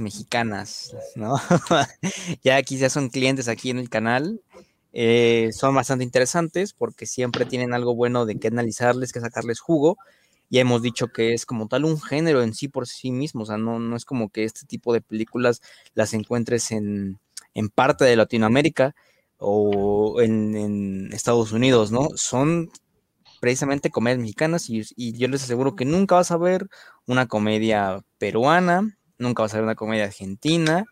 mexicanas, ¿no? ya quizás son clientes aquí en el canal. Eh, son bastante interesantes porque siempre tienen algo bueno de que analizarles, que sacarles jugo. Ya hemos dicho que es como tal un género en sí por sí mismo, o sea, no, no es como que este tipo de películas las encuentres en, en parte de Latinoamérica o en, Estados Unidos, ¿no? Son precisamente comedias mexicanas y, yo les aseguro que nunca vas a ver una comedia peruana, nunca vas a ver una comedia argentina,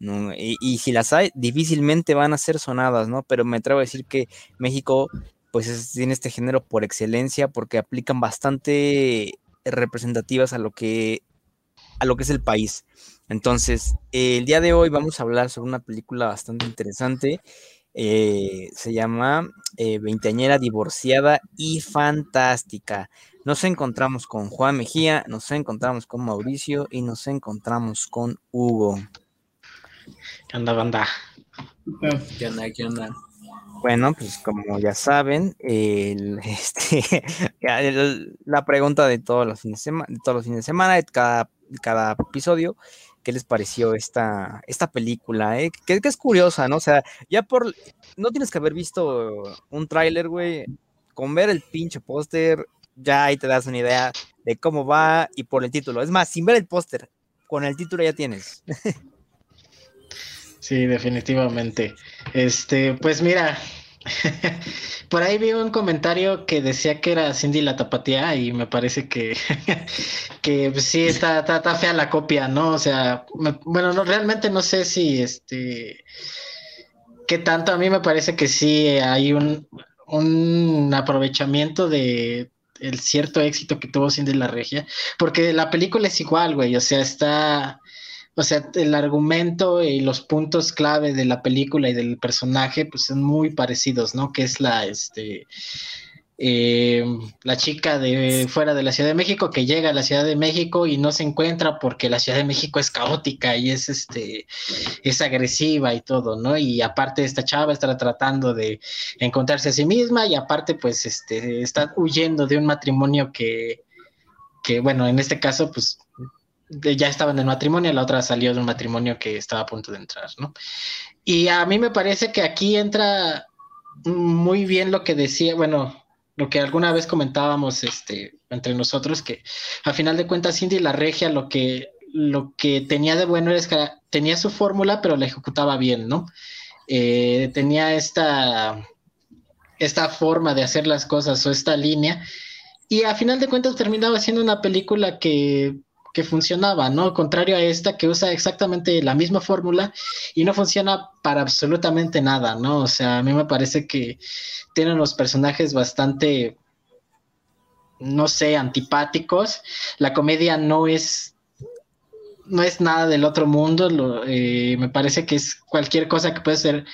y, si las hay, difícilmente van a ser sonadas, ¿no? Pero me atrevo a decir que México, pues es, tiene este género por excelencia porque aplican bastante representativas a lo que, a lo que es el país. Entonces, el día de hoy vamos a hablar sobre una película bastante interesante. Eh, se llama eh, Veinteañera Divorciada y Fantástica. Nos encontramos con Juan Mejía, nos encontramos con Mauricio y nos encontramos con Hugo. ¿Qué onda, banda? ¿Qué onda? ¿Qué onda? Bueno, pues como ya saben, el, este, el, la pregunta de todos los fines de semana, de todos los fines de semana, de cada, cada episodio, ¿qué les pareció esta, esta película? Eh? Que, que, es curiosa, ¿no? O sea, ya por, no tienes que haber visto un tráiler, güey, con ver el pinche póster, ya ahí te das una idea de cómo va y por el título. Es más, sin ver el póster, con el título ya tienes. Sí, definitivamente. Este, pues mira, por ahí vi un comentario que decía que era Cindy la tapatía y me parece que, que pues, sí está, está, fea la copia, ¿no? O sea, bueno, no, realmente no sé si este qué tanto, a mí me parece que sí hay un, un aprovechamiento de el cierto éxito que tuvo Cindy la Regia, porque la película es igual, güey, o sea, está o sea, el argumento y los puntos clave de la película y del personaje, pues son muy parecidos, ¿no? Que es la, este, eh, la chica de fuera de la Ciudad de México que llega a la Ciudad de México y no se encuentra porque la Ciudad de México es caótica y es, este, es agresiva y todo, ¿no? Y aparte esta chava está tratando de encontrarse a sí misma y aparte, pues, este, está huyendo de un matrimonio que, que bueno, en este caso, pues ya estaba en el matrimonio, la otra salió de un matrimonio que estaba a punto de entrar, ¿no? Y a mí me parece que aquí entra muy bien lo que decía, bueno, lo que alguna vez comentábamos este, entre nosotros, que a final de cuentas Cindy la regia lo que, lo que tenía de bueno es que tenía su fórmula, pero la ejecutaba bien, ¿no? Eh, tenía esta, esta forma de hacer las cosas o esta línea, y a final de cuentas terminaba siendo una película que que funcionaba, ¿no? Contrario a esta que usa exactamente la misma fórmula y no funciona para absolutamente nada, ¿no? O sea, a mí me parece que tienen los personajes bastante, no sé, antipáticos. La comedia no es no es nada del otro mundo, eh, me parece que es cualquier cosa que puedes ver,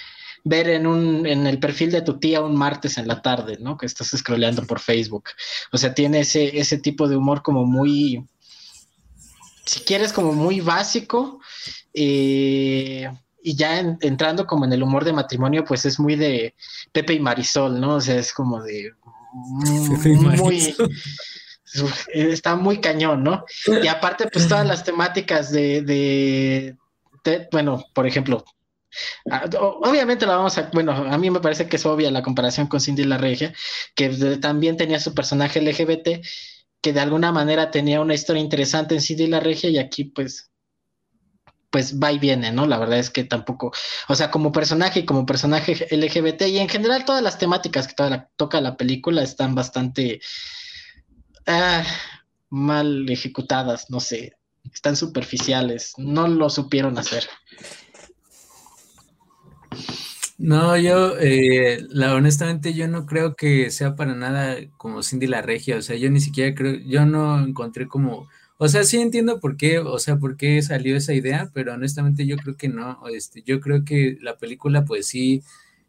ver en, un, en el perfil de tu tía un martes en la tarde, ¿no? Que estás scrolleando por Facebook. O sea, tiene ese, ese tipo de humor como muy, si quieres, como muy básico. Eh, y ya en, entrando como en el humor de matrimonio, pues es muy de Pepe y Marisol, ¿no? O sea, es como de muy, está muy cañón, ¿no? Y aparte, pues todas las temáticas de, de, de bueno, por ejemplo, Obviamente la vamos a, bueno, a mí me parece que es obvia la comparación con Cindy la Regia, que también tenía su personaje LGBT que de alguna manera tenía una historia interesante en Cindy la Regia y aquí pues pues va y viene, ¿no? La verdad es que tampoco, o sea, como personaje y como personaje LGBT y en general todas las temáticas que toca la película están bastante ah, mal ejecutadas, no sé, están superficiales, no lo supieron hacer. No, yo, eh, la, honestamente, yo no creo que sea para nada como Cindy la Regia, o sea, yo ni siquiera creo, yo no encontré como, o sea, sí entiendo por qué, o sea, por qué salió esa idea, pero honestamente yo creo que no, este, yo creo que la película, pues sí,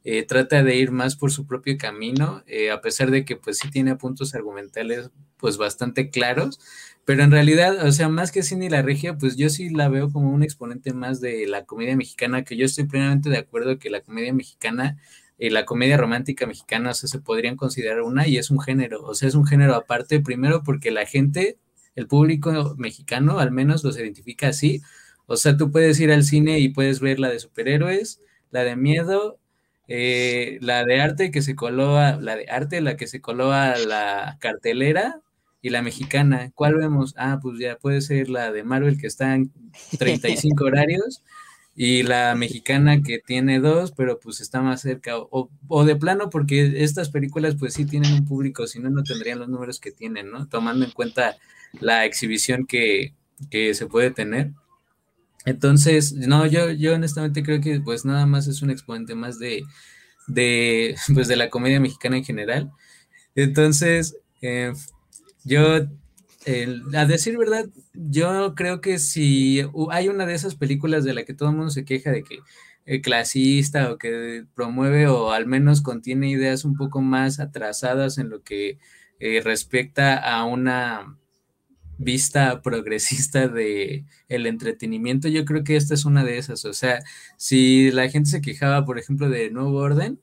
eh, trata de ir más por su propio camino, eh, a pesar de que, pues sí tiene puntos argumentales, pues bastante claros, pero en realidad, o sea, más que Cindy la Regia, pues yo sí la veo como un exponente más de la comedia mexicana, que yo estoy plenamente de acuerdo que la comedia mexicana, y la comedia romántica mexicana, o sea, se podrían considerar una y es un género, o sea, es un género aparte, primero porque la gente, el público mexicano al menos los identifica así, O sea, tú puedes ir al cine y puedes ver la de superhéroes, la de miedo, eh, la de arte que se coló la de arte, la que se coló a la cartelera y la mexicana. ¿Cuál vemos? Ah, pues ya puede ser la de Marvel que está en 35 horarios y la mexicana que tiene dos, pero pues está más cerca, o, de plano, porque estas películas pues sí tienen un público, si no, no tendrían los números que tienen, ¿no? Tomando en cuenta la exhibición que, se puede tener. Entonces, no, yo, yo honestamente creo que pues nada más es un exponente más de, de, pues, de la comedia mexicana en general. Entonces, eh, yo a decir verdad, yo creo que si hay una de esas películas de la que todo el mundo se queja de que es clasista o que promueve o al menos contiene ideas un poco más atrasadas en lo que eh, respecta a una vista progresista de el entretenimiento, yo creo que esta es una de esas. O sea, si la gente se quejaba, por ejemplo, de Nuevo Orden,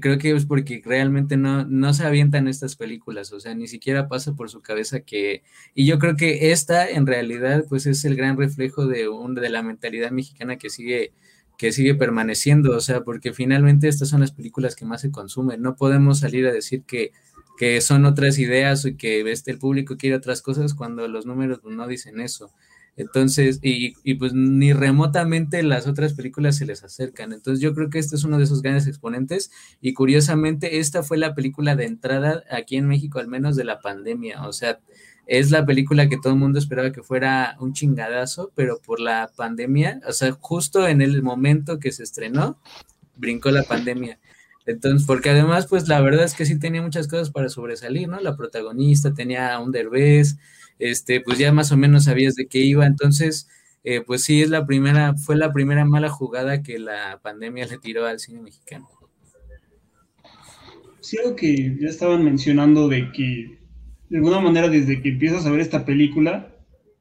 creo que es porque realmente no, no se avientan estas películas, o sea, ni siquiera pasa por su cabeza que, y yo creo que esta en realidad pues es el gran reflejo de, un, de la mentalidad mexicana que sigue, que sigue permaneciendo, o sea, porque finalmente estas son las películas que más se consumen, no podemos salir a decir que, que son otras ideas o que este, el público quiere otras cosas cuando los números no dicen eso. Entonces, y, y, pues ni remotamente las otras películas se les acercan. Entonces, yo creo que este es uno de esos grandes exponentes. Y curiosamente, esta fue la película de entrada aquí en México, al menos de la pandemia. O sea, es la película que todo el mundo esperaba que fuera un chingadazo, pero por la pandemia, o sea, justo en el momento que se estrenó, brincó la pandemia. Entonces, porque además, pues la verdad es que sí tenía muchas cosas para sobresalir, ¿no? La protagonista tenía un derbez, este, pues ya más o menos sabías de qué iba, entonces, eh, pues sí, es la primera, fue la primera mala jugada que la pandemia le tiró al cine mexicano. Sí, algo que ya estaban mencionando de que de alguna manera desde que empiezas a ver esta película,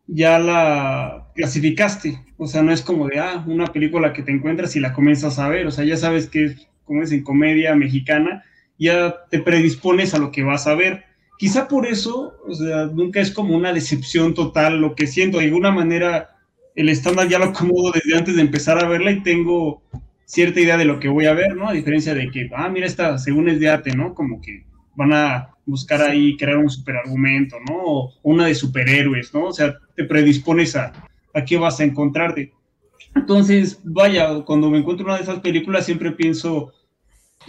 ya la clasificaste. O sea, no es como de, ah, una película que te encuentras y la comienzas a ver. O sea, ya sabes que es, como es en comedia mexicana, ya te predispones a lo que vas a ver. Quizá por eso, o sea, nunca es como una decepción total lo que siento. De alguna manera, el estándar ya lo acomodo desde antes de empezar a verla y tengo cierta idea de lo que voy a ver, ¿no? A diferencia de que, ah, mira, esta según es de arte, ¿no? Como que van a buscar ahí crear un superargumento, ¿no? O una de superhéroes, ¿no? O sea, te predispones a, a qué vas a encontrarte. Entonces, vaya, cuando me encuentro una de esas películas siempre pienso,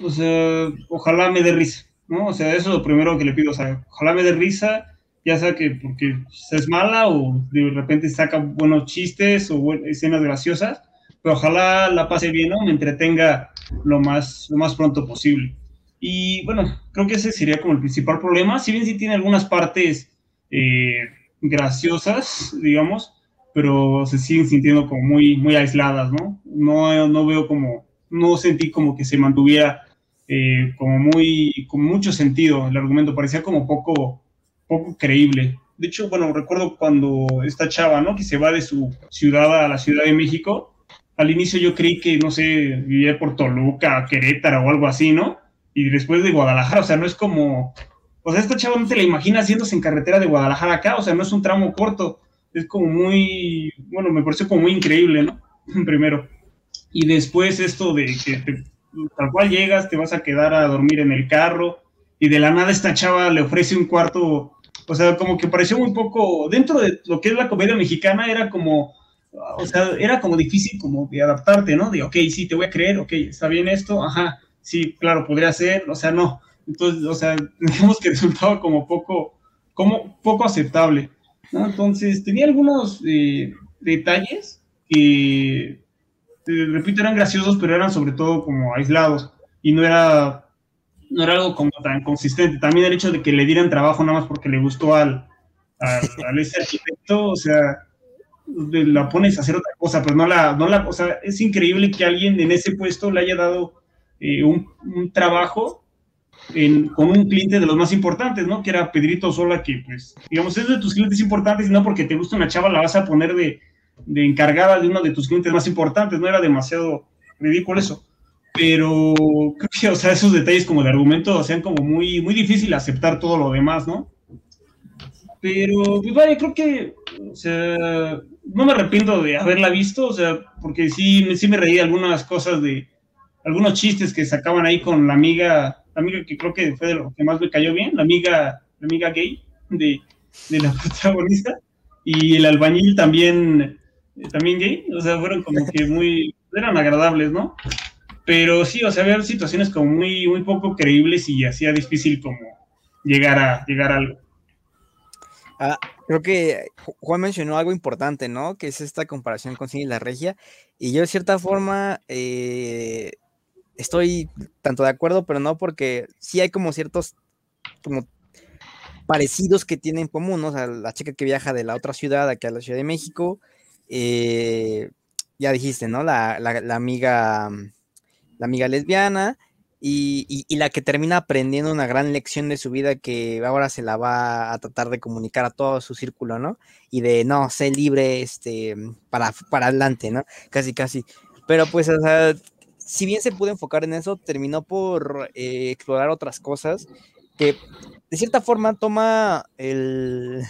o sea, ojalá me dé risa, ¿no? O sea, eso es lo primero que le pido, o sea, ojalá me dé risa, ya sea que porque es mala o de repente saca buenos chistes o escenas graciosas, pero ojalá la pase bien, ¿no? Me entretenga lo más, lo más pronto posible. Y bueno, creo que ese sería como el principal problema, si bien sí tiene algunas partes eh, graciosas, digamos, pero se siguen sintiendo como muy, muy aisladas, ¿no? No, no veo como, no sentí como que se mantuviera eh, como muy, con mucho sentido el argumento, parecía como poco, poco creíble. De hecho, bueno, recuerdo cuando esta chava, ¿no? Que se va de su ciudad a la Ciudad de México, al inicio yo creí que, no sé, vivía por Toluca, Querétaro o algo así, ¿no? Y después de Guadalajara, o sea, no es como, o sea, esta chava no te la imaginas haciéndose en carretera de Guadalajara acá, o sea, no es un tramo corto, es como muy, bueno, me pareció como muy increíble, ¿no? Primero. Y después esto de que te tal cual llegas, te vas a quedar a dormir en el carro y de la nada esta chava le ofrece un cuarto, o sea, como que pareció muy poco, dentro de lo que es la comedia mexicana era como, o sea, era como difícil como de adaptarte, ¿no? De, ok, sí, te voy a creer, ok, está bien esto, ajá, sí, claro, podría ser, o sea, no. Entonces, o sea, digamos que resultaba como poco, como poco aceptable. Entonces, tenía algunos eh, detalles que repito, eran graciosos, pero eran sobre todo como aislados y no era, no era algo como tan consistente. También el hecho de que le dieran trabajo nada más porque le gustó al, al, ese arquitecto, o sea, la pones a hacer otra cosa, pero no la, no la, o sea, es increíble que alguien en ese puesto le haya dado eh, un, un, trabajo en, con un cliente de los más importantes, ¿no? Que era Pedrito Sola, que pues, digamos, es de tus clientes importantes y no porque te gusta una chava la vas a poner de, de encargada de uno de tus clientes más importantes, no era demasiado ridículo eso. Pero creo que, o sea, esos detalles como de argumento hacían como muy, muy difícil aceptar todo lo demás, ¿no? Pero, pues, vaya, creo que, o sea, no me arrepiento de haberla visto, o sea, porque sí, sí me reí algunas cosas de, algunos chistes que sacaban ahí con la amiga, la amiga que creo que fue de lo que más me cayó bien, la amiga, la amiga gay de, de la protagonista, y el albañil también, también gay, o sea, fueron como que muy, eran agradables, ¿no? Pero sí, o sea, había situaciones como muy, muy poco creíbles y hacía difícil como llegar a, llegar a algo. Ah, creo que Juan mencionó algo importante, ¿no? Que es esta comparación con Cine y la Regia. Y yo de cierta forma eh, estoy tanto de acuerdo, pero no porque sí hay como ciertos como parecidos que tienen en común, ¿no? O sea, la chica que viaja de la otra ciudad aquí a la Ciudad de México, eh, ya dijiste, ¿no? La, la, amiga, la amiga lesbiana, y, la que termina aprendiendo una gran lección de su vida que ahora se la va a tratar de comunicar a todo su círculo, ¿no? Y de, no, sé libre, este, para, para adelante, ¿no? Casi, casi. Pero pues, o sea, si bien se pudo enfocar en eso, terminó por eh, explorar otras cosas que de cierta forma toma el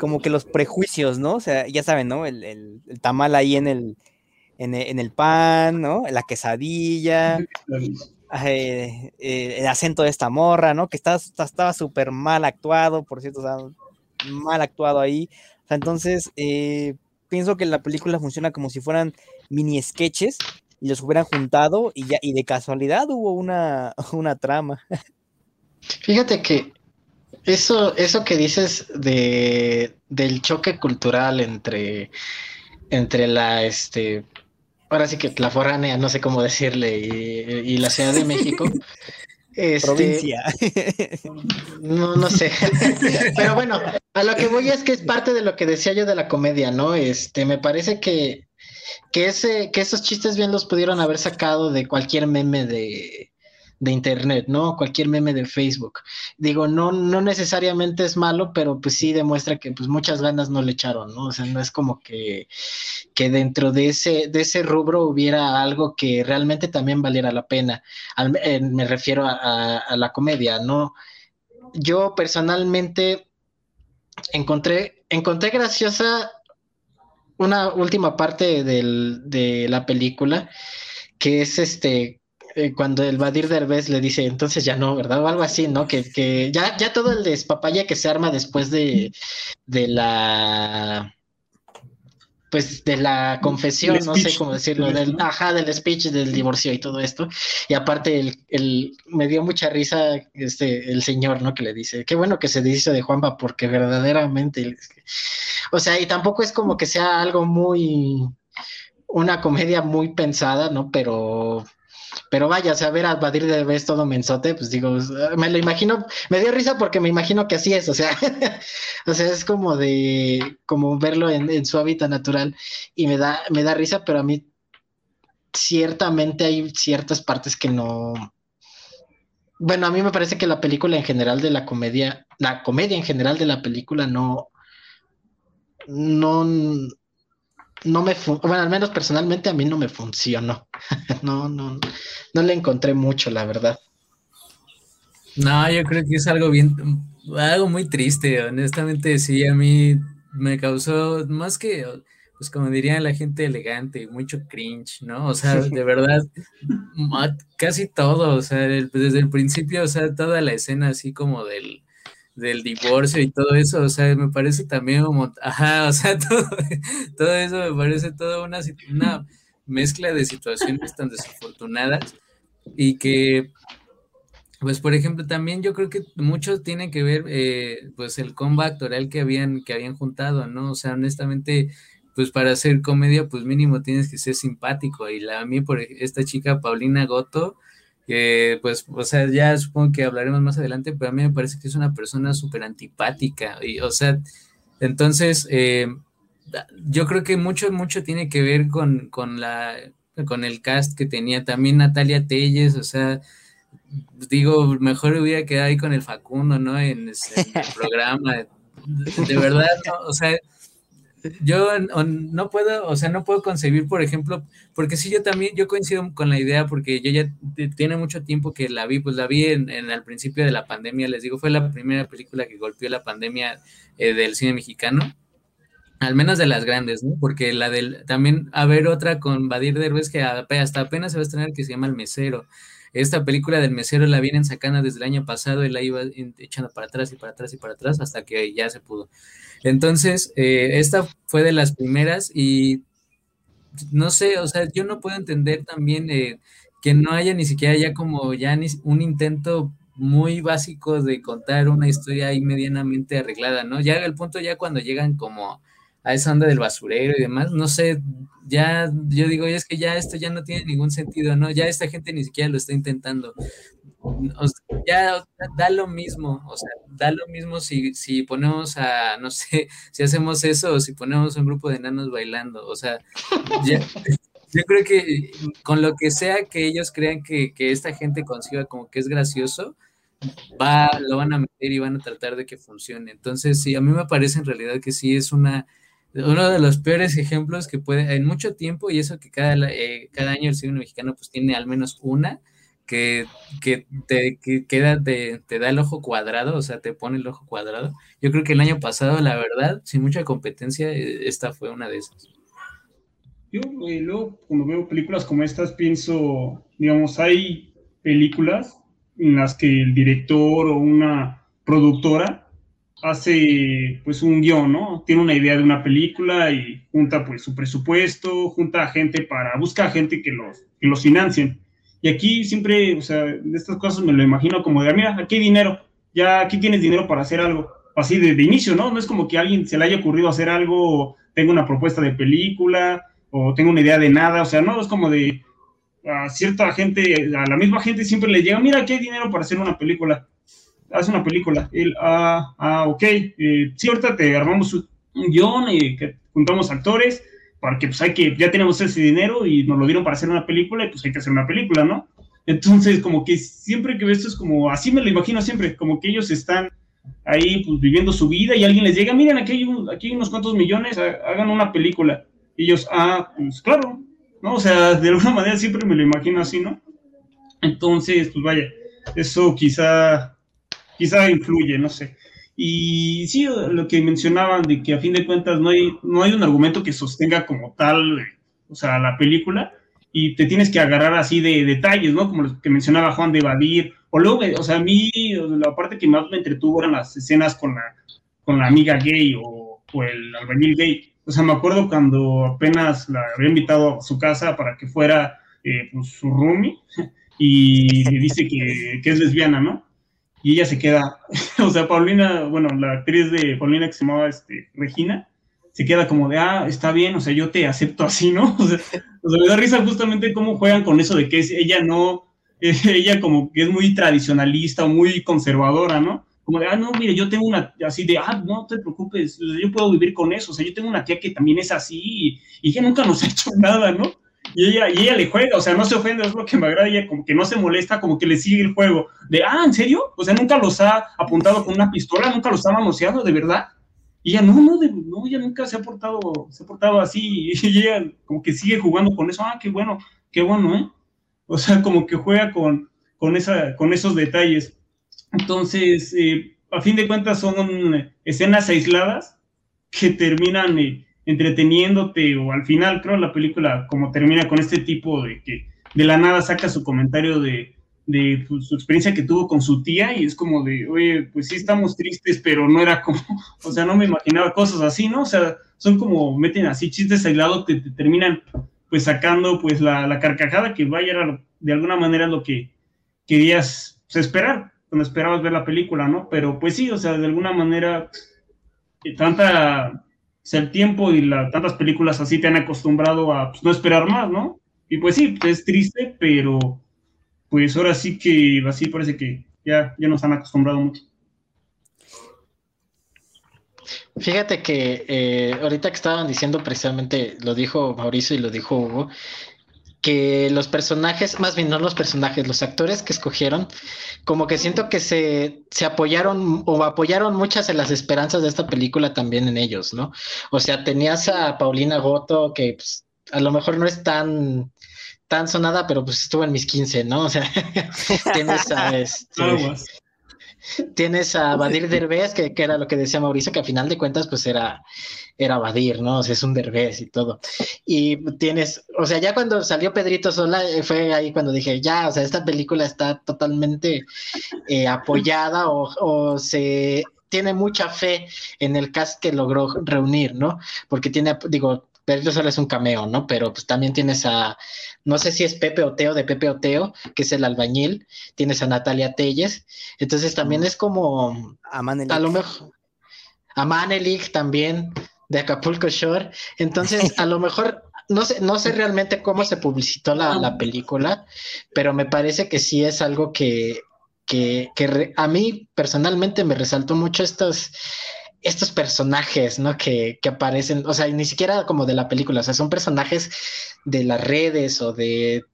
como que los prejuicios, ¿no? O sea, ya saben, ¿no? El, el tamal ahí en el, en, el pan, ¿no? La quesadilla, eh, eh, el acento de esta morra, ¿no? Que estaba súper mal actuado, por cierto, o sea, mal actuado ahí. O sea, entonces, eh, pienso que la película funciona como si fueran mini sketches y los hubieran juntado y ya, y de casualidad hubo una, una trama. Fíjate que eso, eso que dices de, del choque cultural entre, entre la, este, ahora sí que la foránea, no sé cómo decirle, y, la Ciudad de México. Este, Provincia. No, no sé. Pero bueno, a lo que voy es que es parte de lo que decía yo de la comedia, ¿no? Este, me parece que, que, ese, que esos chistes bien los pudieron haber sacado de cualquier meme de, de internet, ¿no? Cualquier meme de Facebook. Digo, no, no necesariamente es malo, pero pues sí demuestra que pues muchas ganas no le echaron, ¿no? O sea, no es como que, que dentro de ese, de ese rubro hubiera algo que realmente también valiera la pena. me refiero a, la comedia, ¿no? Yo personalmente encontré, encontré graciosa una última parte de la película, que es este eh, cuando el Badir Derbez le dice, entonces ya no, ¿verdad? O algo así, ¿no? Que, ya, ya todo el despapaya que se arma después de, de la pues de la confesión, no sé cómo decirlo, del, ajá, del speech, del divorcio y todo esto. Y aparte, el, el, me dio mucha risa este, el señor, ¿no? Que le dice, qué bueno que se dice de Juanpa, porque verdaderamente, o sea, y tampoco es como que sea algo muy, una comedia muy pensada, ¿no? Pero pero vaya, o sea, ver a Badir de vez todo mensote, pues digo, me lo imagino, me dio risa porque me imagino que así es, o sea, o sea, es como de, como verlo en, su hábitat natural y me da, me da risa, pero a mí ciertamente hay ciertas partes que no, bueno, a mí me parece que la película en general de la comedia, la comedia en general de la película no, no, no me, bueno, al menos personalmente a mí no me funcionó. no, no, no le encontré mucho, la verdad. No, yo creo que es algo bien, algo muy triste, honestamente, sí, a mí me causó más que, pues como diría la gente elegante, mucho cringe, ¿no? O sea, de verdad, casi todo, o sea, desde el principio, o sea, toda la escena así como del, del divorcio y todo eso, o sea, me parece también como, ajá, o sea, todo, todo eso me parece toda una, una mezcla de situaciones tan desafortunadas y que, pues, por ejemplo, también yo creo que mucho tiene que ver, eh, pues, el combo actoral que habían, que habían juntado, ¿no? O sea, honestamente, pues, para hacer comedia, pues, mínimo tienes que ser simpático y la, a mí, por esta chica, Paulina Goto, que pues, o sea, ya supongo que hablaremos más adelante, pero a mí me parece que es una persona súper antipática, y, o sea, entonces, eh, yo creo que mucho, mucho tiene que ver con, con, la, con el cast que tenía. También Natalia Telles, o sea, digo, mejor hubiera quedado ahí con el Facundo, ¿no? En, el programa, de, verdad, o sea, yo no puedo, o sea, no puedo concebir, por ejemplo, porque sí, yo también, yo coincido con la idea, porque yo ya tiene mucho tiempo que la vi, pues la vi en, en al principio de la pandemia, les digo, fue la primera película que golpeó la pandemia eh, del cine mexicano, al menos de las grandes, ¿no? Porque la del, también, a ver otra con Badir Derbez que hasta apenas se va a estrenar que se llama El Mesero. Esta película del mesero la vienen sacando desde el año pasado y la iba echando para atrás y para atrás y para atrás hasta que ya se pudo. Entonces, eh, esta fue de las primeras y no sé, o sea, yo no puedo entender también eh, que no haya ni siquiera ya como ya ni un intento muy básico de contar una historia ahí medianamente arreglada, ¿no? Ya el punto ya cuando llegan como a esa onda del basurero y demás, no sé, ya yo digo, es que ya esto ya no tiene ningún sentido, ¿no? Ya esta gente ni siquiera lo está intentando. Ya da lo mismo, o sea, da lo mismo si, si ponemos a, no sé, si hacemos eso o si ponemos un grupo de enanos bailando, o sea, yo creo que con lo que sea que ellos crean que, que esta gente consiga como que es gracioso, va, lo van a meter y van a tratar de que funcione. Entonces, sí, a mí me parece en realidad que sí es una uno de los peores ejemplos que puede, en mucho tiempo, y eso que cada, eh, cada año el cine mexicano pues tiene al menos una, que, te queda, te, da el ojo cuadrado, o sea, te pone el ojo cuadrado. Yo creo que el año pasado, la verdad, sin mucha competencia, eh, esta fue una de esas. Yo luego, cuando veo películas como estas, pienso, digamos, hay películas en las que el director o una productora hace pues un guion, ¿no? Tiene una idea de una película y junta pues su presupuesto, junta a gente para, busca gente que los, que los financien. Y aquí siempre, o sea, de estas cosas me lo imagino como de, ah, mira, aquí hay dinero, ya aquí tienes dinero para hacer algo, así de, inicio, ¿no? No es como que alguien se le haya ocurrido hacer algo, tenga una propuesta de película o tenga una idea de nada, o sea, no, es como de a cierta gente, a la misma gente siempre le llega, mira, aquí hay dinero para hacer una película hace una película. Él, ah, ah ok, eh, sí, te armamos un guion y que juntamos actores, porque pues hay que, ya tenemos ese dinero y nos lo dieron para hacer una película y pues hay que hacer una película, ¿no? Entonces, como que siempre que veo esto es como, así me lo imagino siempre, como que ellos están ahí pues viviendo su vida y alguien les llega, miren, aquí hay, aquí unos cuantos millones, hagan una película. Y ellos, ah, pues claro, ¿no? O sea, de alguna manera siempre me lo imagino así, ¿no? Entonces, pues vaya, eso quizá quizá influye, no sé. Y sí, lo que mencionaban de que a fin de cuentas no hay, no hay un argumento que sostenga como tal, o sea, la película, y te tienes que agarrar así de detalles, ¿no? Como lo que mencionaba Juan de Badir, o luego, o sea, a mí la parte que más me entretuvo eran las escenas con la, con la amiga gay o, el albañil gay. O sea, me acuerdo cuando apenas la había invitado a su casa para que fuera eh, pues, su roomie y dice que, que es lesbiana, ¿no? Y ella se queda, o sea, Paulina, bueno, la actriz de Paulina que se llamaba este, Regina, se queda como de, ah, está bien, o sea, yo te acepto así, ¿no? O sea, me da risa justamente cómo juegan con eso de que es, ella no, ella como que es muy tradicionalista o muy conservadora, ¿no? Como de, ah, no, mire, yo tengo una, así de, ah, no te preocupes, yo puedo vivir con eso, o sea, yo tengo una tía que también es así y, y ella nunca nos ha hecho nada, ¿no? Y ella, y ella le juega, o sea, no se ofende, es lo que me agrada, ella como que no se molesta, como que le sigue el juego. De, ah, ¿en serio? O sea, nunca los ha apuntado con una pistola, nunca los ha manoseado, ¿de verdad? Y ella, no, no, no, ella nunca se ha portado, se ha portado así, y ella como que sigue jugando con eso, ah, qué bueno, qué bueno, ¿eh? O sea, como que juega con, con, esa, con esos detalles. Entonces, eh, a fin de cuentas son escenas aisladas que terminan... Eh, entreteniéndote o al final creo la película como termina con este tipo de que de la nada saca su comentario de, de pues, su experiencia que tuvo con su tía y es como de, oye, pues sí estamos tristes, pero no era como, o sea, no me imaginaba cosas así, ¿no? O sea, son como, meten así chistes aislados que te terminan pues sacando pues la, la carcajada que vaya a de alguna manera lo que querías pues, esperar cuando esperabas ver la película, ¿no? Pero pues sí, o sea, de alguna manera tanta el tiempo y la, tantas películas así te han acostumbrado a pues, no esperar más, ¿no? Y pues sí, es triste, pero pues ahora sí que así parece que ya, ya nos han acostumbrado mucho. Fíjate que eh, ahorita que estaban diciendo precisamente, lo dijo Mauricio y lo dijo Hugo, que los personajes, más bien no los personajes, los actores que escogieron, como que siento que se, se apoyaron o apoyaron muchas de las esperanzas de esta película también en ellos, ¿no? O sea, tenías a Paulina Goto, que pues, a lo mejor no es tan tan sonada, pero pues estuvo en mis 15, ¿no? O sea, tienes a este, tienes a Badir Derbez, que, que, era lo que decía Mauricio, que a final de cuentas, pues era, era Badir, ¿no? O sea, es un Derbez y todo. Y tienes, o sea, ya cuando salió Pedrito Sola, eh, fue ahí cuando dije, ya, o sea, esta película está totalmente eh, apoyada o, o se tiene mucha fe en el cast que logró reunir, ¿no? Porque tiene, digo, Pedrito Sola es un cameo, ¿no? Pero pues también tienes a, no sé si es Pepe Oteo de Pepe Oteo, que es el albañil, tienes a Natalia Telles, entonces también es como, a, a lo mejor, a Manelik también, de Acapulco Shore, entonces a lo mejor, no sé, no sé realmente cómo se publicitó la, la película, pero me parece que sí es algo que, que, que a mí personalmente me resaltó mucho estos estos personajes, ¿no? Que, que, aparecen, o sea, ni siquiera como de la película, o sea, son personajes de las redes o de,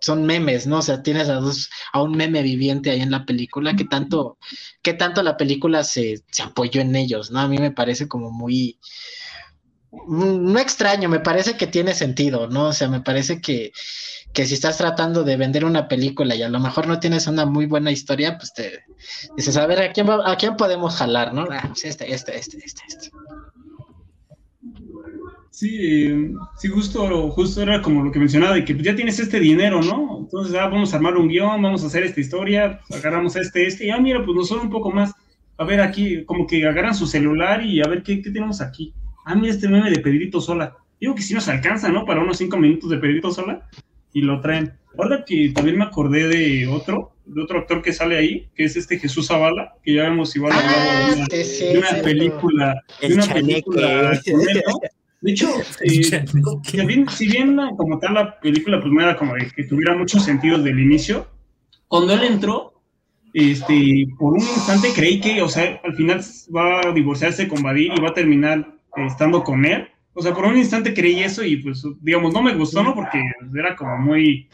son memes, ¿no? O sea, tienes a, dos, a un meme viviente ahí en la película, que tanto, que tanto la película se, se apoyó en ellos, ¿no? A mí me parece como muy, no extraño, me parece que tiene sentido, ¿no? O sea, me parece que, que si estás tratando de vender una película y a lo mejor no tienes una muy buena historia, pues te dices, a ver, ¿a quién, podemos jalar, no? Ah, pues este, este, este, este, este. Sí, sí, justo, justo era como lo que mencionaba, de que ya tienes este dinero, ¿no? Entonces, ah, vamos a armar un guion, vamos a hacer esta historia, pues agarramos este, este, y ah, mira, pues nos son un poco más. A ver, aquí, como que agarran su celular y a ver qué, qué tenemos aquí. Ah, mira este meme de Pedrito Sola. Digo que si nos alcanza, ¿no? Para unos cinco minutos de Pedrito Sola y lo traen. Ahora que también me acordé de otro, de otro actor que sale ahí, que es este Jesús Zavala, que ya vemos igual ah, de, una, de una película, de una película De hecho, eh, si, bien, si bien como tal la película primera pues, como de que tuviera muchos sentidos del inicio, cuando él entró, este, por un instante creí que, o sea, al final va a divorciarse con Badir y va a terminar estando con él, o sea, por un instante creí eso y pues, digamos, no me gustó, ¿no? Porque era como muy,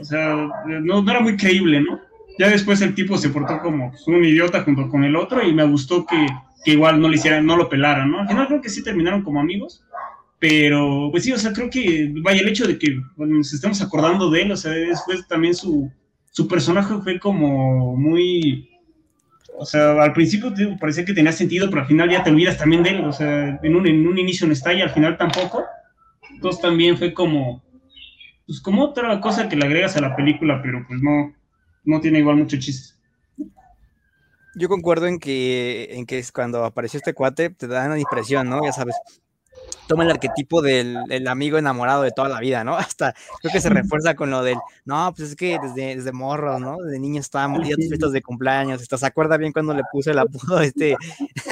o sea, no, era muy creíble, ¿no? Ya después el tipo se portó como pues, un idiota junto con el otro y me gustó que, que igual no le hicieran, no lo pelaran, ¿no? Al final creo que sí terminaron como amigos, pero pues sí, o sea, creo que, vaya, el hecho de que nos estemos acordando de él, o sea, después también su, su personaje fue como muy, o sea, al principio te parecía que tenía sentido, pero al final ya te olvidas también de él. O sea, en un, en un inicio no está y al final tampoco. Entonces también fue como, pues como otra cosa que le agregas a la película, pero pues no, no tiene igual mucho chiste. Yo concuerdo en que, en que cuando apareció este cuate te da una impresión, ¿no? Ya sabes, toma el arquetipo del amigo enamorado de toda la vida, ¿no? Hasta creo que se refuerza con lo del, no, pues es que desde, desde morros, ¿no? Desde niño estábamos ya tus fiestas de cumpleaños, hasta se acuerda bien cuando le puse el apodo este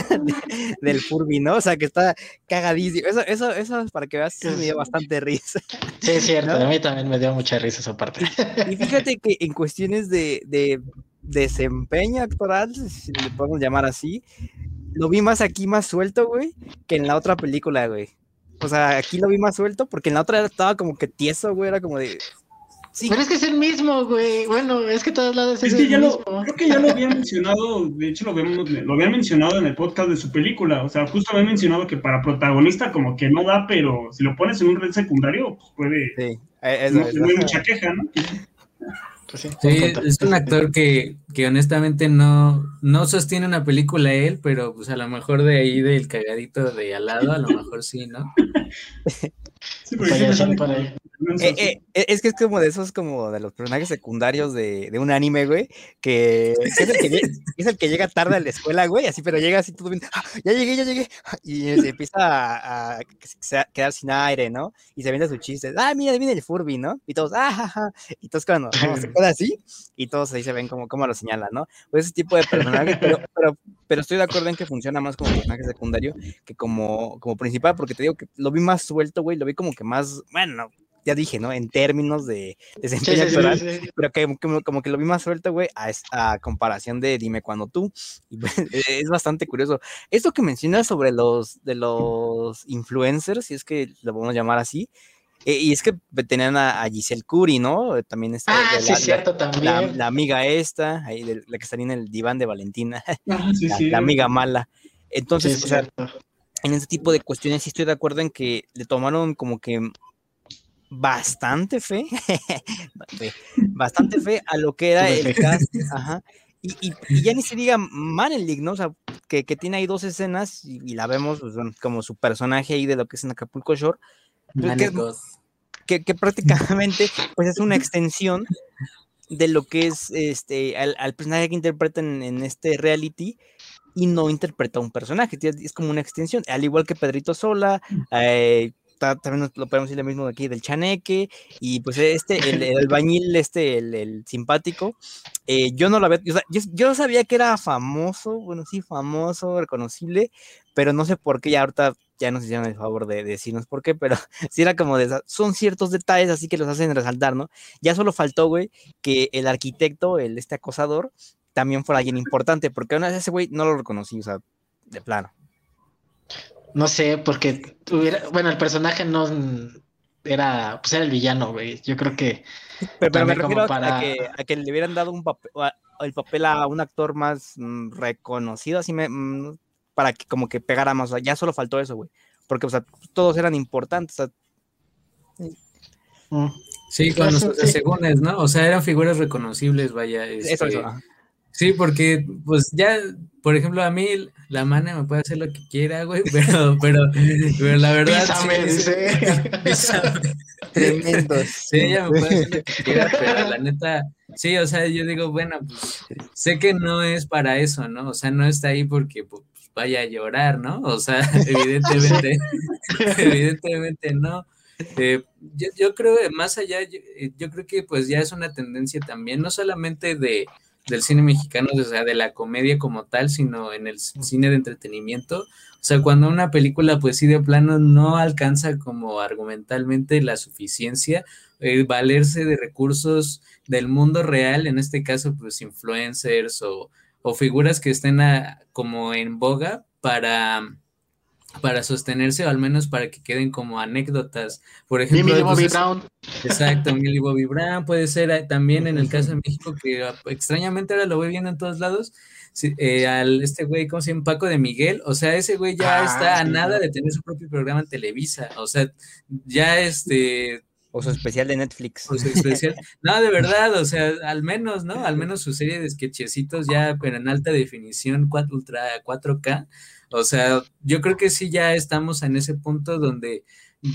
del Furby, ¿no? O sea, que está cagadísimo. Eso, eso, eso para que veas, me dio bastante risa. Sí, es cierto, a mí también me dio mucha risa esa parte. Y fíjate que en cuestiones de, de desempeño actoral, si le podemos llamar así, lo vi más aquí más suelto, güey, que en la otra película, güey. O sea, aquí lo vi más suelto porque en la otra estaba como que tieso, güey, era como de... Sí. Pero es que es el mismo, güey. Bueno, es que todos lados es, es que ya lo, creo que ya lo había mencionado, de hecho lo, habíamos, lo había mencionado en el podcast de su película. O sea, justo había mencionado que para protagonista como que no da, pero si lo pones en un red secundario, pues puede... Sí, eso, no, no hay mucha queja, ¿no? Pues sí, es un actor que, que, honestamente no, no sostiene una película él, pero pues a lo mejor de ahí del cagadito de al lado, a lo mejor sí, ¿no? Sí, eh, eh, eh, es que es como de esos, como de los personajes secundarios de, de un anime, güey, que, es, el que es, el que llega tarde a la escuela, güey, así, pero llega así todo bien, ¡Ah, ya llegué, ya llegué, y se empieza a, a, quedar sin aire, ¿no? Y se viene su chiste, ah, mira, viene el Furby, ¿no? Y todos, ah, ja, y todos cuando se queda así, y todos ahí se ven como, como lo señalan, ¿no? Pues ese tipo de personajes, pero, pero, pero estoy de acuerdo en que funciona más como personaje secundario que como, como principal, porque te digo que lo vi más suelto, güey, lo vi como que más, bueno, ya dije, ¿no? En términos de desempeño sí, sí, sí, pero que como, que lo vi más suelto, güey, a, a, comparación de Dime cuando tú. Y, pues, es bastante curioso. Esto que mencionas sobre los de los influencers, si es que lo podemos llamar así, Eh, y es que tenían a, Giselle Curry, ¿no? También está. Ah, sí, la, cierto, también. La, amiga esta, ahí la que salía en el diván de Valentina. Ah, la, amiga mala. Entonces, o sea, en este tipo de cuestiones sí estoy de acuerdo en que le tomaron como que bastante fe, bastante fe. A lo que era el cast, ajá, y, ya ni se diga Manelik, ¿no? O sea, que, tiene ahí dos escenas y, la vemos pues, como su personaje ahí de lo que es en Acapulco Shore, pues, que, que, prácticamente pues es una extensión de lo que es este al, personaje que interpreta en, este reality y no interpreta un personaje, es como una extensión, al igual que Pedrito Sola, eh, también lo podemos decir lo mismo aquí del chaneque, y pues este, el, el albañil, este, el, simpático, eh, yo no lo había, yo, yo, sabía que era famoso, bueno, sí, famoso, reconocible, pero no sé por qué, ya ahorita ya nos hicieron el favor de, decirnos por qué, pero sí era como de, son ciertos detalles así que los hacen resaltar, ¿no? Ya solo faltó, güey, que el arquitecto, el este acosador, también fuera alguien importante, porque una vez ese güey no lo reconocí, o sea, de plano. No sé, porque tuviera, bueno, el personaje no era, pues era el villano, güey. Yo creo que. Pero, me refiero a, que, le hubieran dado un papel, el papel a un actor más mm, reconocido, así me, mm, para que como que pegara más. O sea, ya solo faltó eso, güey. Porque, o sea, todos eran importantes. Mm. Sí, con los segundos, ¿no? O sea, eran figuras reconocibles, vaya. eso, eso. Este, Sí, porque pues ya, por ejemplo, a mí la mana me puede hacer lo que quiera, güey, pero, pero, pero la verdad... Písame, sí, dice. Písame. Tremendo. Sí, ella me puede hacer lo que quiera, pero la neta, sí, o sea, yo digo, bueno, pues sé que no es para eso, ¿no? O sea, no está ahí porque pues, vaya a llorar, ¿no? O sea, evidentemente, evidentemente no. Eh, yo, yo, creo, más allá, yo, yo creo que pues ya es una tendencia también, no solamente de del cine mexicano, o sea, de la comedia como tal, sino en el cine de entretenimiento. O sea, cuando una película, pues sí, de plano no alcanza como argumentalmente la suficiencia, eh, valerse de recursos del mundo real, en este caso, pues influencers o, o figuras que estén como en boga para para sostenerse o al menos para que queden como anécdotas. Por ejemplo, Millie Bobby Brown. Exacto, Millie Bobby Brown puede ser eh, también en el caso de México que ah, extrañamente ahora lo voy viendo en todos lados. Eh, al este güey, ¿cómo se llama? Paco de Miguel, o sea, ese güey ya ah, está a nada de tener su propio programa en Televisa, o sea, ya este o su especial de Netflix. O su especial. No, de verdad, o sea, al menos, ¿no? Al menos su serie de sketchecitos ya, pero en alta definición, 4, ultra 4K. O sea, yo creo que sí ya estamos en ese punto donde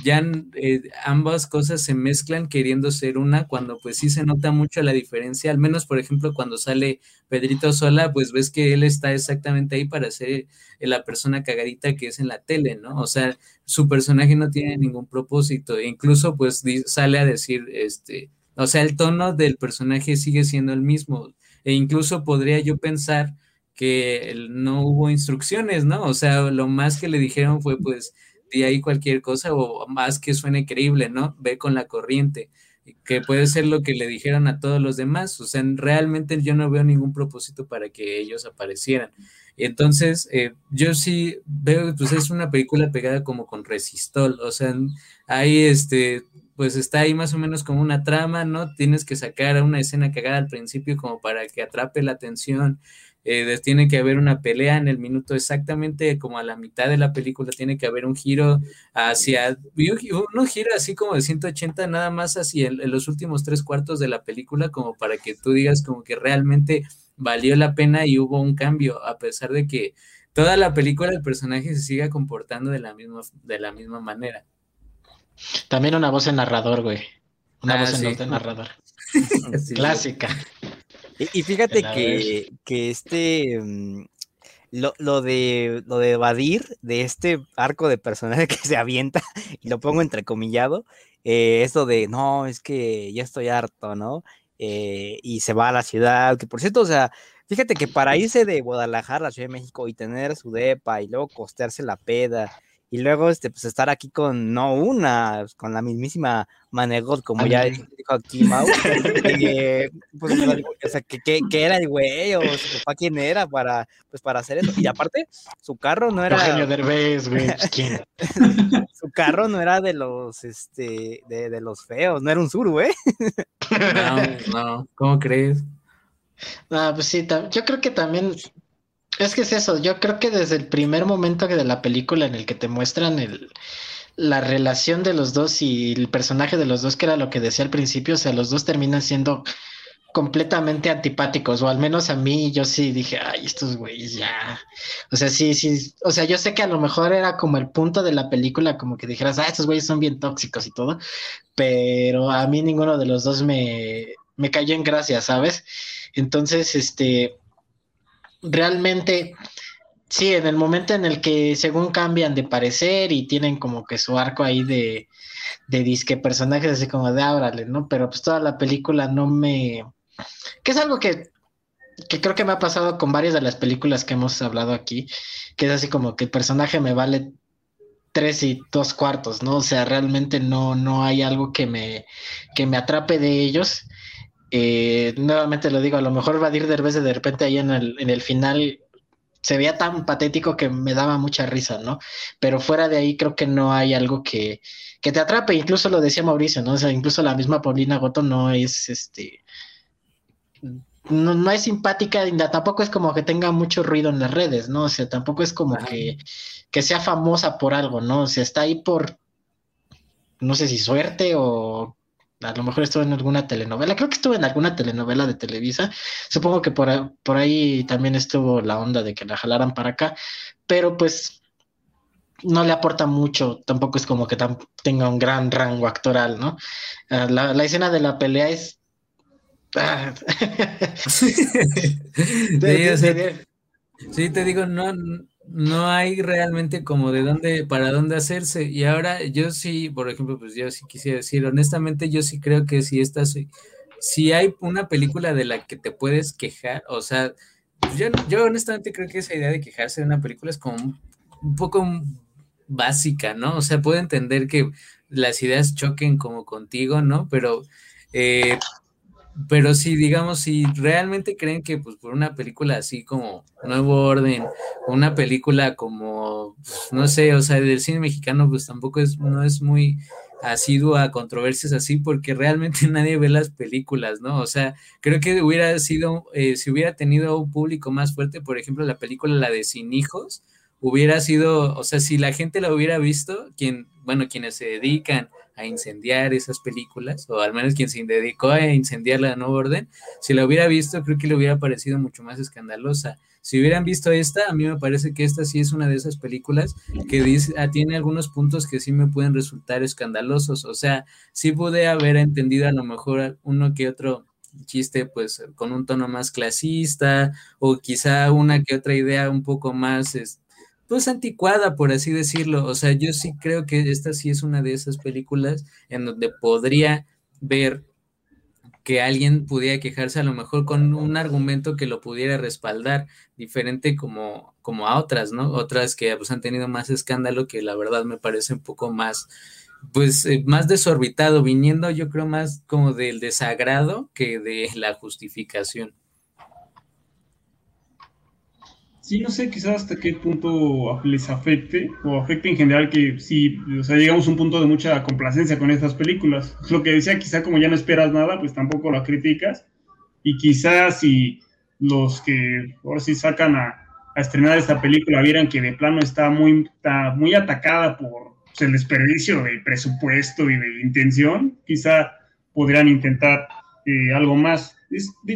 ya eh, ambas cosas se mezclan queriendo ser una, cuando pues sí se nota mucho la diferencia, al menos por ejemplo cuando sale Pedrito Sola, pues ves que él está exactamente ahí para ser la persona cagadita que es en la tele, ¿no? O sea, su personaje no tiene ningún propósito, e incluso pues sale a decir, este, o sea, el tono del personaje sigue siendo el mismo, e incluso podría yo pensar que no hubo instrucciones, ¿no? O sea, lo más que le dijeron fue pues de ahí cualquier cosa o más que suene creíble, ¿no? Ve con la corriente, que puede ser lo que le dijeron a todos los demás. O sea, realmente yo no veo ningún propósito para que ellos aparecieran. Entonces, eh, yo sí veo, pues es una película pegada como con resistol, o sea, ahí este, pues está ahí más o menos como una trama, ¿no? Tienes que sacar una escena cagada al principio como para que atrape la atención eh, tiene que haber una pelea en el minuto exactamente como a la mitad de la película, tiene que haber un giro hacia, un, giro así como de 180 nada más hacia en los últimos tres cuartos de la película como para que tú digas como que realmente valió la pena y hubo un cambio, a pesar de que toda la película el personaje se siga comportando de la misma, de la misma manera. También una voz en narrador, güey. Una ah, voz en narrador. Clásica. Y, fíjate que, que, este, mm, lo, de, lo de evadir de este arco de personaje que se avienta, y lo pongo entrecomillado, eh, eso de, no, es que ya estoy harto, ¿no? Eh, y se va a la ciudad, que por cierto, o sea, fíjate que para irse de Guadalajara a Ciudad de México y tener su depa y luego costearse la peda y luego este, pues estar aquí con no una, con la mismísima Manegot, como ya dijo aquí Mau, eh, pues, o sea, que, era el güey o su papá quién era para, pues, para hacer eso. Y aparte, su carro no era... Eugenio Derbez, güey, pues, ¿quién? su carro no era de los, este, de, de los feos, no era un sur, güey. no, no, ¿cómo crees? Ah, pues sí, yo creo que también es que es eso, yo creo que desde el primer momento de la película en el que te muestran el, la relación de los dos y el personaje de los dos, que era lo que decía al principio, o sea, los dos terminan siendo completamente antipáticos, o al menos a mí yo sí dije, ay, estos güeyes ya. O sea, sí, sí, o sea, yo sé que a lo mejor era como el punto de la película, como que dijeras, ah, estos güeyes son bien tóxicos y todo, pero a mí ninguno de los dos me, me cayó en gracia, ¿sabes? Entonces, este, realmente, sí, en el momento en el que según cambian de parecer y tienen como que su arco ahí de, de disque personajes así como de ábrale, ¿no? Pero pues toda la película no me... que es algo que, que creo que me ha pasado con varias de las películas que hemos hablado aquí, que es así como que el personaje me vale tres y dos cuartos, ¿no? O sea, realmente no, no hay algo que me, que me atrape de ellos eh, nuevamente lo digo, a lo mejor Vadir Derbez de repente ahí en el, en el final se veía tan patético que me daba mucha risa, ¿no? Pero fuera de ahí creo que no hay algo que, que te atrape, incluso lo decía Mauricio, ¿no? O sea, incluso la misma Paulina Goto no es, este, no, no es simpática, tampoco es como que tenga mucho ruido en las redes, ¿no? O sea, tampoco es como que, que sea famosa por algo, ¿no? O sea, está ahí por, no sé si suerte o a lo mejor estuvo en alguna telenovela, creo que estuvo en alguna telenovela de Televisa, supongo que por, por ahí también estuvo la onda de que la jalaran para acá, pero pues no le aporta mucho, tampoco es como que tenga un gran rango actoral, ¿no? Ah, la, escena de la pelea es... Sí, te digo, no, no hay realmente como de dónde, para dónde hacerse. Y ahora yo sí, por ejemplo, pues yo sí quisiera decir, honestamente, yo sí creo que si esta, si hay una película de la que te puedes quejar, o sea, yo, yo honestamente creo que esa idea de quejarse de una película es como un, poco básica, ¿no? O sea, puedo entender que las ideas choquen como contigo, ¿no? Pero eh, pero si, digamos, si realmente creen que pues por una película así como Nuevo Orden, una película como, pues, no sé, o sea, del cine mexicano, pues tampoco es, no es muy asiduo a controversias así, porque realmente nadie ve las películas, ¿no? O sea, creo que hubiera sido, eh, si hubiera tenido un público más fuerte, por ejemplo, la película, la de Sin Hijos, hubiera sido, o sea, si la gente la hubiera visto, quien, bueno, quienes se dedican a incendiar esas películas, o al menos quien se dedicó a incendiar la nueva orden, si la hubiera visto, creo que le hubiera parecido mucho más escandalosa. Si hubieran visto esta, a mí me parece que esta sí es una de esas películas que dice, ah, tiene algunos puntos que sí me pueden resultar escandalosos. O sea, sí pude haber entendido a lo mejor uno que otro chiste pues con un tono más clasista o quizá una que otra idea un poco más este, pues anticuada, por así decirlo. O sea, yo sí creo que esta sí es una de esas películas en donde podría ver que alguien pudiera quejarse a lo mejor con un argumento que lo pudiera respaldar, diferente como, como a otras, ¿no? Otras que pues, han tenido más escándalo que la verdad me parece un poco más, pues eh, más desorbitado, viniendo yo creo más como del desagrado que de la justificación. Sí, no sé quizás hasta qué punto les afecte o afecte en general que sí, o sea, llegamos a un punto de mucha complacencia con estas películas. Lo que decía, quizá como ya no esperas nada, pues tampoco la criticas. Y quizás si los que ahora sí sacan a, estrenar esta película vieran que de plano está muy, está muy atacada por pues, el desperdicio de presupuesto y de intención, quizá podrían intentar eh, algo más.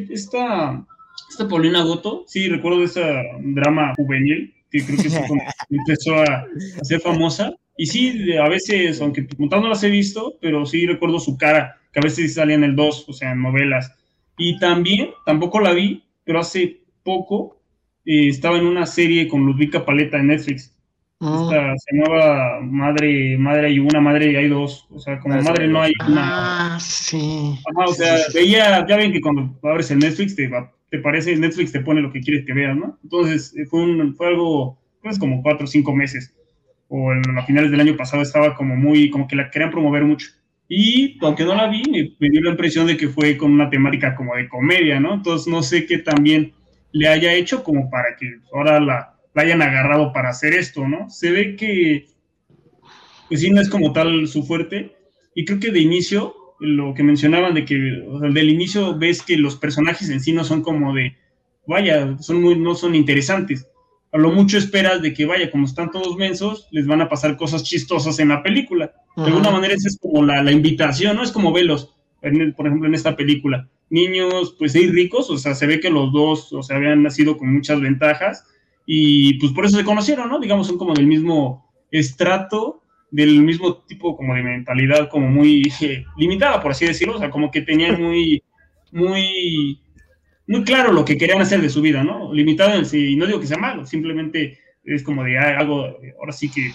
esta esta Paulina Goto, sí, recuerdo ese drama juvenil, que creo que empezó a, ser famosa. Y sí, a veces, aunque no las he visto, pero sí recuerdo su cara, que a veces salía en el 2, o sea, en novelas. Y también, tampoco la vi, pero hace poco eh, estaba en una serie con Ludwika Paleta en Netflix. Ah. Esta, se llamaba Madre, Madre hay una, Madre hay dos. O sea, como ah, Madre no hay una. Ah, sí. o sea, veía, ya ven que cuando abres el Netflix te va te parece, Netflix te pone lo que quieres que veas, ¿no? Entonces, eh, fue, un, fue algo, pues como cuatro o cinco meses. o en a finales del año pasado estaba como muy, como que la querían promover mucho. Y aunque no la vi, me, dio la impresión de que fue con una temática como de comedia, ¿no? Entonces no sé qué también le haya hecho como para que ahora la, la hayan agarrado para hacer esto, ¿no? Se ve que, pues sí, no es como tal su fuerte. Y creo que de inicio, lo que mencionaban de que o sea, del inicio ves que los personajes en sí no son como de, vaya, son muy, no son interesantes. A lo mucho esperas de que, vaya, como están todos mensos, les van a pasar cosas chistosas en la película. De alguna manera esa es como la, la invitación, ¿no? Es como velos, en por ejemplo, en esta película. Niños, pues, sí, ricos, o sea, se ve que los dos, o sea, habían nacido con muchas ventajas y pues por eso se conocieron, ¿no? Digamos, son como del mismo estrato, del mismo tipo como de mentalidad como muy eh, limitada, por así decirlo, o sea, como que tenían muy, muy, muy claro lo que querían hacer de su vida, ¿no? Limitado en sí, no digo que sea malo, simplemente es como de algo, ahora sí que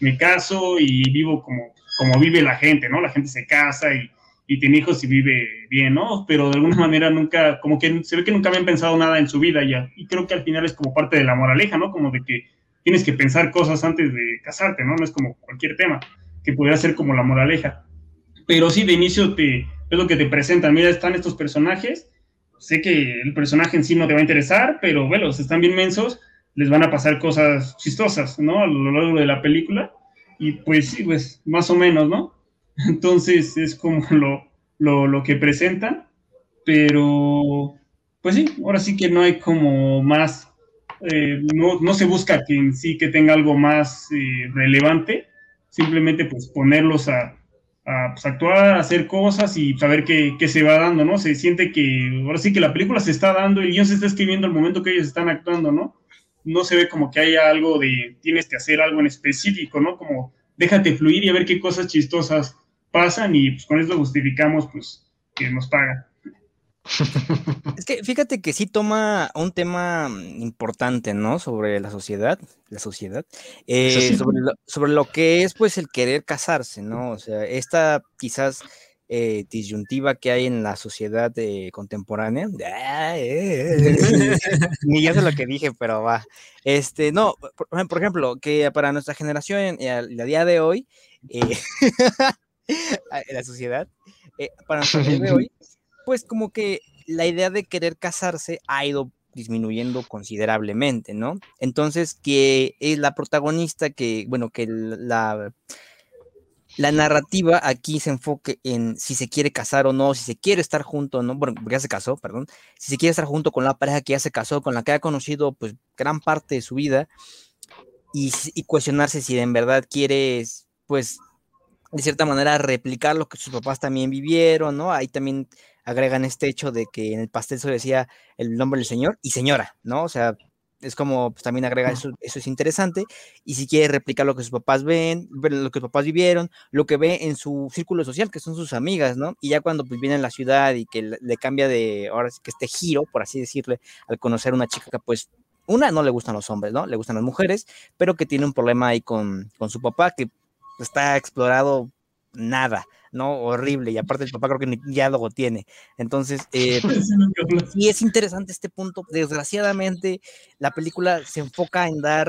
me caso y vivo como, como vive la gente, ¿no? La gente se casa y, y tiene hijos y vive bien, ¿no? Pero de alguna manera nunca, como que se ve que nunca habían pensado nada en su vida ya. Y creo que al final es como parte de la moraleja, ¿no? Como de que tienes que pensar cosas antes de casarte, ¿no? No es como cualquier tema, que pudiera ser como la moraleja. Pero sí, de inicio te, es lo que te presentan. Mira, están estos personajes. Sé que el personaje en sí no te va a interesar, pero bueno, están bien mensos, les van a pasar cosas chistosas, ¿no? A lo largo de la película. Y pues sí, pues más o menos, ¿no? Entonces es como lo, lo, lo que presentan, pero pues sí, ahora sí que no hay como más, eh, no, no, se busca que en sí que tenga algo más eh, relevante, simplemente pues ponerlos a, a pues, actuar, a hacer cosas y saber qué, qué, se va dando, ¿no? Se siente que ahora sí que la película se está dando y el se está escribiendo al momento que ellos están actuando, ¿no? No se ve como que haya algo de tienes que hacer algo en específico, ¿no? Como déjate fluir y a ver qué cosas chistosas pasan y pues con eso justificamos pues que nos pagan. Es que fíjate que sí toma un tema importante, ¿no? Sobre la sociedad, la sociedad, eh, sobre, lo, sobre, lo, que es pues el querer casarse, ¿no? O sea, esta quizás eh, disyuntiva que hay en la sociedad eh, contemporánea. Ni ya sé lo que dije, pero va. Este, no, por, por ejemplo, que para nuestra generación y a, a día de hoy, la sociedad, eh, para nuestra de hoy, pues como que la idea de querer casarse ha ido disminuyendo considerablemente, ¿no? Entonces, que es la protagonista que, bueno, que la, la narrativa aquí se enfoque en si se quiere casar o no, si se quiere estar junto o no, bueno, ya se casó, perdón, si se quiere estar junto con la pareja que ya se casó, con la que ha conocido pues gran parte de su vida y, y cuestionarse si en verdad quiere pues de cierta manera replicar lo que sus papás también vivieron, ¿no? Ahí también agregan este hecho de que en el pastel se decía el nombre del señor y señora, ¿no? O sea, es como, pues también agrega eso, eso es interesante, y si quiere replicar lo que sus papás ven, lo que sus papás vivieron, lo que ve en su círculo social, que son sus amigas, ¿no? Y ya cuando pues viene a la ciudad y que le, cambia de, ahora sí que este giro, por así decirle, al conocer una chica que pues una, no le gustan los hombres, ¿no? Le gustan las mujeres, pero que tiene un problema ahí con, con su papá, que está explorado nada, ¿no? Horrible. Y aparte el papá creo que ni diálogo tiene. Entonces, eh, sí es interesante este punto. Desgraciadamente, la película se enfoca en dar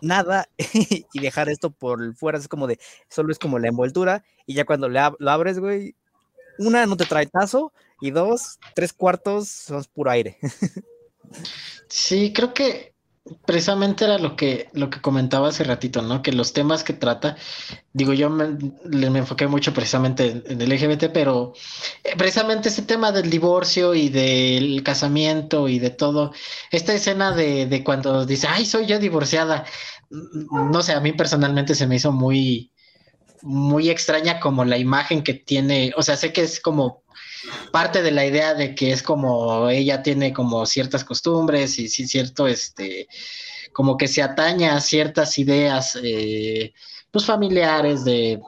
nada y dejar esto por fuera. Es como de, solo es como la envoltura. Y ya cuando lo abres, güey, una, no te trae tazo. Y dos, tres cuartos son puro aire. Sí, creo que precisamente era lo que, lo que comentaba hace ratito, ¿no? Que los temas que trata, digo, yo me, me enfoqué mucho precisamente en, el LGBT, pero eh, precisamente ese tema del divorcio y del casamiento y de todo, esta escena de, de cuando dice, ay, soy yo divorciada, no sé, a mí personalmente se me hizo muy, muy extraña como la imagen que tiene, o sea, sé que es como parte de la idea de que es como ella tiene como ciertas costumbres y sí cierto, este, como que se ataña a ciertas ideas, eh, pues familiares de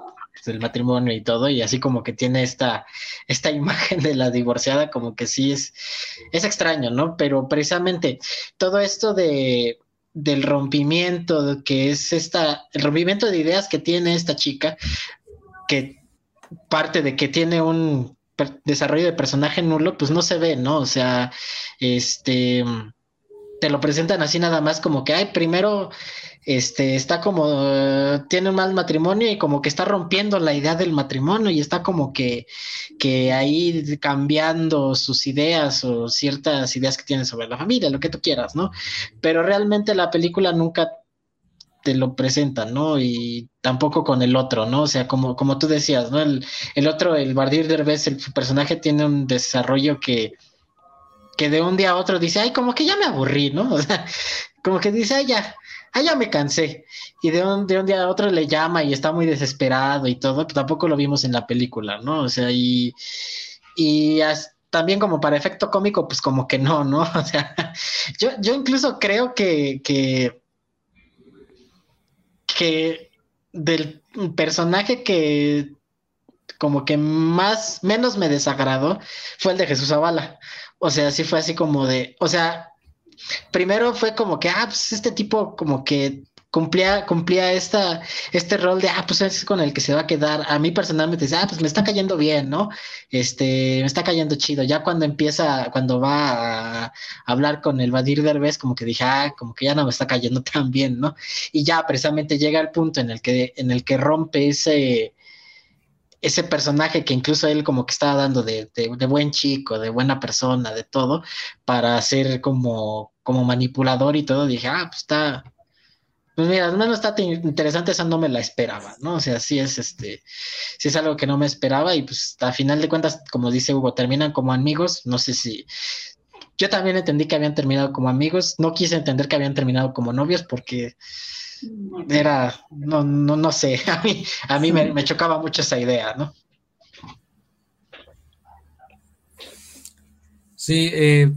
del matrimonio y todo, y así como que tiene esta, esta imagen de la divorciada, como que sí es, es extraño, ¿no? Pero precisamente todo esto de, del rompimiento, que es esta, el rompimiento de ideas que tiene esta chica, que parte de que tiene un desarrollo de personaje nulo, pues no se ve, ¿no? O sea, este te lo presentan así nada más como que, ay, primero este, está como, tiene un mal matrimonio y como que está rompiendo la idea del matrimonio y está como que, que ahí cambiando sus ideas o ciertas ideas que tiene sobre la familia, lo que tú quieras, ¿no? Pero realmente la película nunca te lo presentan, ¿no? Y tampoco con el otro, ¿no? O sea, como, como tú decías, ¿no? El, el otro, el Bardir Derbez, el personaje tiene un desarrollo que, que de un día a otro dice, ay, como que ya me aburrí, ¿no? O sea, como que dice, ay, ya, ah, ya me cansé. Y de un, de un día a otro le llama y está muy desesperado y todo, pero tampoco lo vimos en la película, ¿no? O sea, y, y también como para efecto cómico, pues como que no, ¿no? O sea, yo, yo incluso creo que, que, que del personaje que como que más, menos me desagradó fue el de Jesús Zavala. O sea, sí fue así como de, o sea, primero fue como que, ah, pues este tipo como que cumplía, cumplía esta, este rol de, ah, pues es con el que se va a quedar. A mí personalmente ah, pues me está cayendo bien, ¿no? Este, me está cayendo chido. Ya cuando empieza, cuando va a hablar con el Vadir Derbez, como que dije, ah, como que ya no me está cayendo tan bien, ¿no? Y ya precisamente llega el punto en el que, en el que rompe ese, ese personaje que incluso él como que estaba dando de, buen chico, de buena persona, de todo, para ser como, como manipulador y todo, dije, ah, pues está, pues mira, al menos está interesante, esa no me la esperaba, ¿no? O sea, sí es este, sí es algo que no me esperaba y pues a final de cuentas, como dice Hugo, terminan como amigos, no sé si, yo también entendí que habían terminado como amigos, no quise entender que habían terminado como novios porque era, no, no, no sé, a mí, a mí me, chocaba mucho esa idea, ¿no? Sí, eh,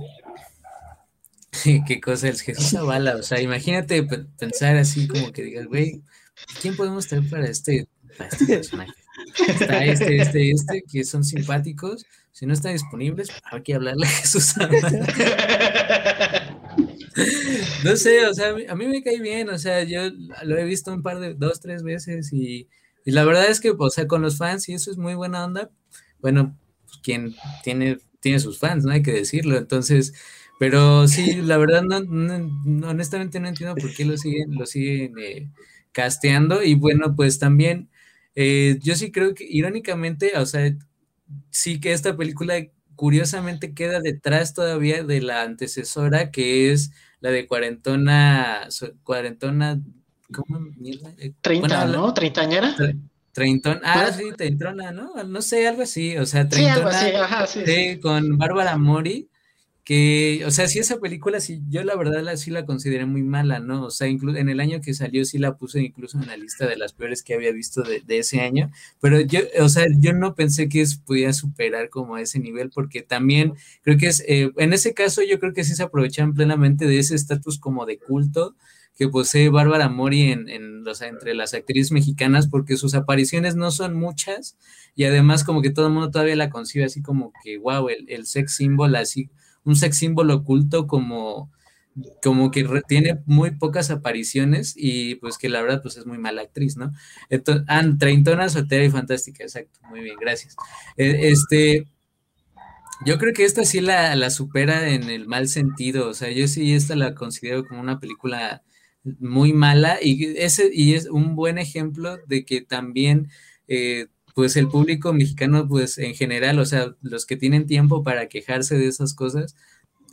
qué cosa es Jesús Zavala, o sea, imagínate pensar así como que digas, güey, ¿quién podemos tener para este, para este personaje? Está este, este, este, que son simpáticos, si no están disponibles, hay que hablarle a Jesús Zavala. no sé, o sea, a mí me cae bien, o sea, yo lo he visto un par de, dos, tres veces y, la verdad es que, o sea, con los fans y eso es muy buena onda, bueno, pues quien tiene, tiene sus fans, no hay que decirlo, entonces, pero sí, la verdad, no, honestamente no entiendo por qué lo siguen, lo siguen eh, casteando y bueno, pues también, eh, yo sí creo que irónicamente, o sea, sí que esta película curiosamente queda detrás todavía de la antecesora que es la de cuarentona, cuarentona, ¿cómo mierda? 30, eh, ¿no? ¿Treintañera? Treintón, ah, sí, treintona, ¿no? No sé, algo así, o sea, treintona, sí, ajá, sí, sí, con Bárbara Mori, que, o sea, sí esa película, sí, yo la verdad la, sí la consideré muy mala, ¿no? O sea, incluso en el año que salió sí la puse incluso en la lista de las peores que había visto de, ese año, pero yo, o sea, yo no pensé que pudiera superar como a ese nivel, porque también creo que es, eh, en ese caso yo creo que sí se aprovechan plenamente de ese estatus como de culto que posee Bárbara Mori en, en o entre las actrices mexicanas, porque sus apariciones no son muchas y además como que todo el mundo todavía la concibe así como que, wow, el, el sex symbol así un sex símbolo oculto como, como que tiene muy pocas apariciones y pues que la verdad pues es muy mala actriz, ¿no? Entonces, ah, treintona, soltera y fantástica, exacto, muy bien, gracias. E, este, yo creo que esta sí la, la, supera en el mal sentido, o sea, yo sí esta la considero como una película muy mala y, ese, y es un buen ejemplo de que también... Eh, pues el público mexicano, pues en general, o sea, los que tienen tiempo para quejarse de esas cosas,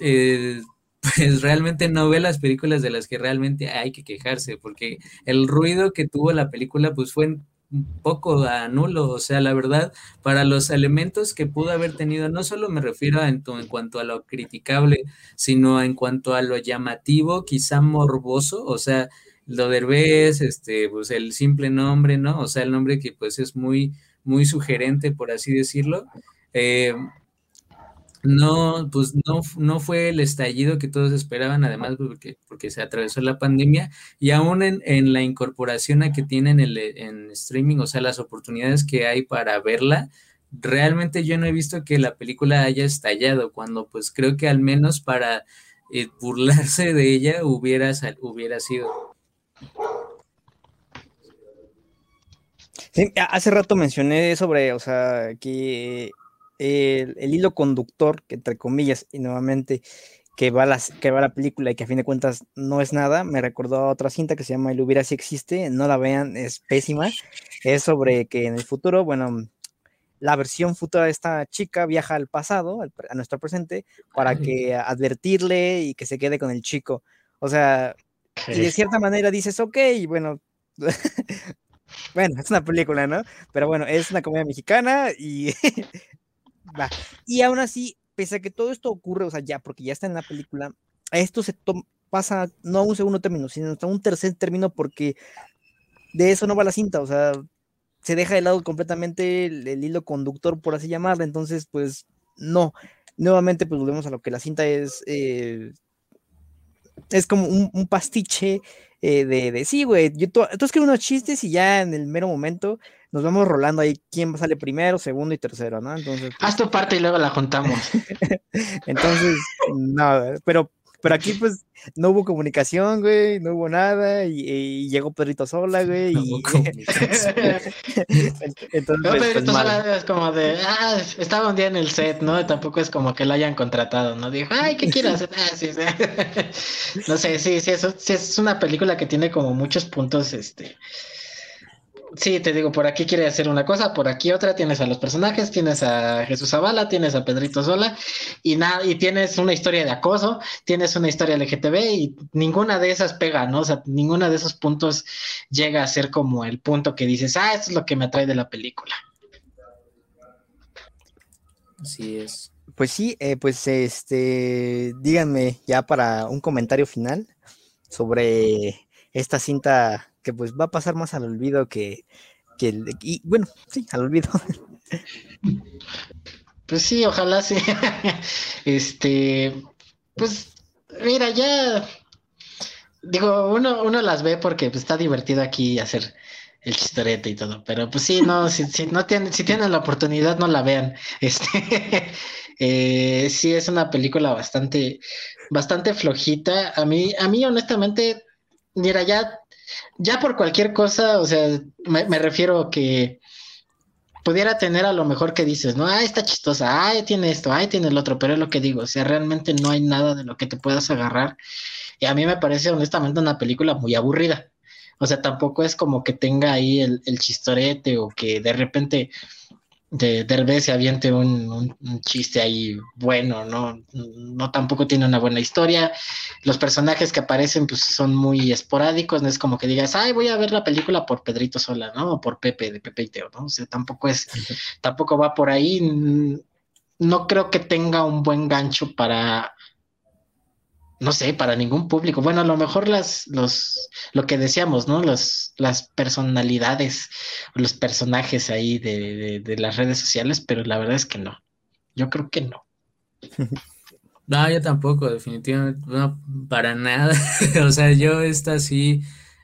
eh, pues realmente no ve las películas de las que realmente hay que quejarse, porque el ruido que tuvo la película, pues fue un poco nulo, o sea, la verdad, para los elementos que pudo haber tenido, no solo me refiero en, en cuanto a lo criticable, sino en cuanto a lo llamativo, quizá morboso, o sea, lo derbez, este, pues el simple nombre, ¿no? O sea, el nombre que pues es muy, muy sugerente, por así decirlo. Eh, no, pues no, no fue el estallido que todos esperaban, además porque, porque se atravesó la pandemia y aún en, la incorporación a que tienen el, en streaming, o sea, las oportunidades que hay para verla, realmente yo no he visto que la película haya estallado, cuando pues creo que al menos para eh, burlarse de ella hubiera, hubiera sido hace rato mencioné sobre, o sea, que el, hilo conductor, que entre comillas, y nuevamente, que va, la, que va la película y que a fin de cuentas no es nada, me recordó a otra cinta que se llama El hubiera si existe, no la vean, es pésima, es sobre que en el futuro, bueno, la versión futura de esta chica viaja al pasado, a nuestro presente, para que advertirle y que se quede con el chico. O sea, y de cierta manera dices, ok, bueno, bueno, es una película, ¿no? Pero bueno, es una comedia mexicana y va. Y aún así, pese a que todo esto ocurre, o sea, ya, porque ya está en la película, esto se pasa no a un segundo término, sino a un tercer término porque de eso no va la cinta, o sea, se deja de lado completamente el, hilo conductor, por así llamarlo, entonces, pues, no. Nuevamente, pues volvemos a lo que la cinta es, eh, es como un, pastiche eh, de, de, sí, güey, yo tú, escribes unos chistes y ya en el mero momento nos vamos rolando ahí quién sale primero, segundo y tercero, ¿no? Entonces. Pues Haz tu parte y luego la juntamos. Entonces, no, pero pero aquí, pues, no hubo comunicación, güey, no hubo nada, y, llegó Pedrito Sola, güey. y... Entonces, no, pues, Pedrito pues, Sola es como de, ah, estaba un día en el set, ¿no? Tampoco es como que lo hayan contratado, ¿no? Dijo, ay, ¿qué quieres hacer? Ah, sí, sí. no sé, sí, sí, eso, sí, es una película que tiene como muchos puntos, este Sí, te digo, por aquí quiere hacer una cosa, por aquí otra, tienes a los personajes, tienes a Jesús Zavala, tienes a Pedrito Sola, y nada, y tienes una historia de acoso, tienes una historia LGTB, y ninguna de esas pega, ¿no? O sea, ninguna de esos puntos llega a ser como el punto que dices, ah, esto es lo que me atrae de la película. Así es. Pues sí, eh, pues este, díganme ya para un comentario final sobre esta cinta que pues va a pasar más al olvido que, que y bueno, sí, al olvido. Pues sí, ojalá sí. Este, pues mira, ya digo, uno, uno las ve porque pues, está divertido aquí hacer el chistorete y todo, pero pues sí, no, si, si tienen la oportunidad, no la vean. Este, eh, sí es una película bastante, bastante flojita. A mí, a mí honestamente, mira, ya ya por cualquier cosa, o sea, me, refiero que pudiera tener a lo mejor que dices, no, ah, está chistosa, ah, tiene esto, ah, tiene el otro, pero es lo que digo, o sea, realmente no hay nada de lo que te puedas agarrar. Y a mí me parece honestamente una película muy aburrida. O sea, tampoco es como que tenga ahí el, el chistorete o que de repente de Derbez se aviente un, chiste ahí bueno, ¿no? No tampoco tiene una buena historia. Los personajes que aparecen pues son muy esporádicos, no es como que digas, ay, voy a ver la película por Pedrito Sola, ¿no? O por Pepe, de Pepe y Teo, ¿no? O sea, tampoco es, tampoco va por ahí. No creo que tenga un buen gancho para no sé, para ningún público. Bueno, a lo mejor las, los, lo que decíamos, ¿no? Los, las personalidades, los personajes ahí de, de, las redes sociales, pero la verdad es que no. Yo creo que no. No, yo tampoco, definitivamente, no, para nada. o sea, yo está así,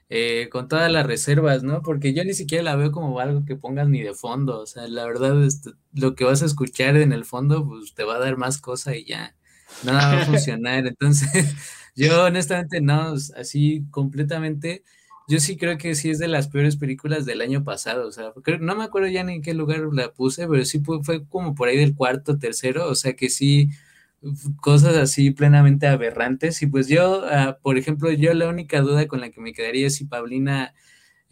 eh, con todas las reservas, ¿no? Porque yo ni siquiera la veo como algo que pongas ni de fondo. O sea, la verdad, este, lo que vas a escuchar en el fondo, pues te va a dar más cosa y ya nada va a funcionar. Entonces, yo honestamente no, así completamente, yo sí creo que sí es de las peores películas del año pasado, o sea, no me acuerdo ya ni en qué lugar la puse, pero sí fue, como por ahí del cuarto, tercero, o sea que sí, cosas así plenamente aberrantes. Y pues yo, ah, por ejemplo, yo la única duda con la que me quedaría es si Paulina...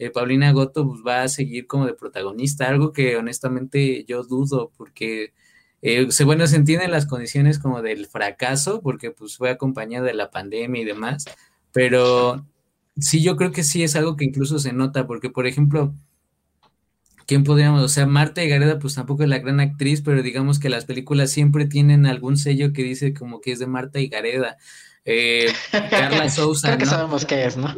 Eh, Paulina Goto pues, va a seguir como de protagonista, algo que honestamente yo dudo, porque eh, se, bueno, se entienden las condiciones como del fracaso, porque pues fue acompañado de la pandemia y demás, pero sí, yo creo que sí es algo que incluso se nota, porque por ejemplo, ¿quién podríamos? O sea, Marta y Gareda pues tampoco es la gran actriz, pero digamos que las películas siempre tienen algún sello que dice como que es de Marta y Gareda. Eh, Carla Sousa. Creo que sabemos qué es, ¿no?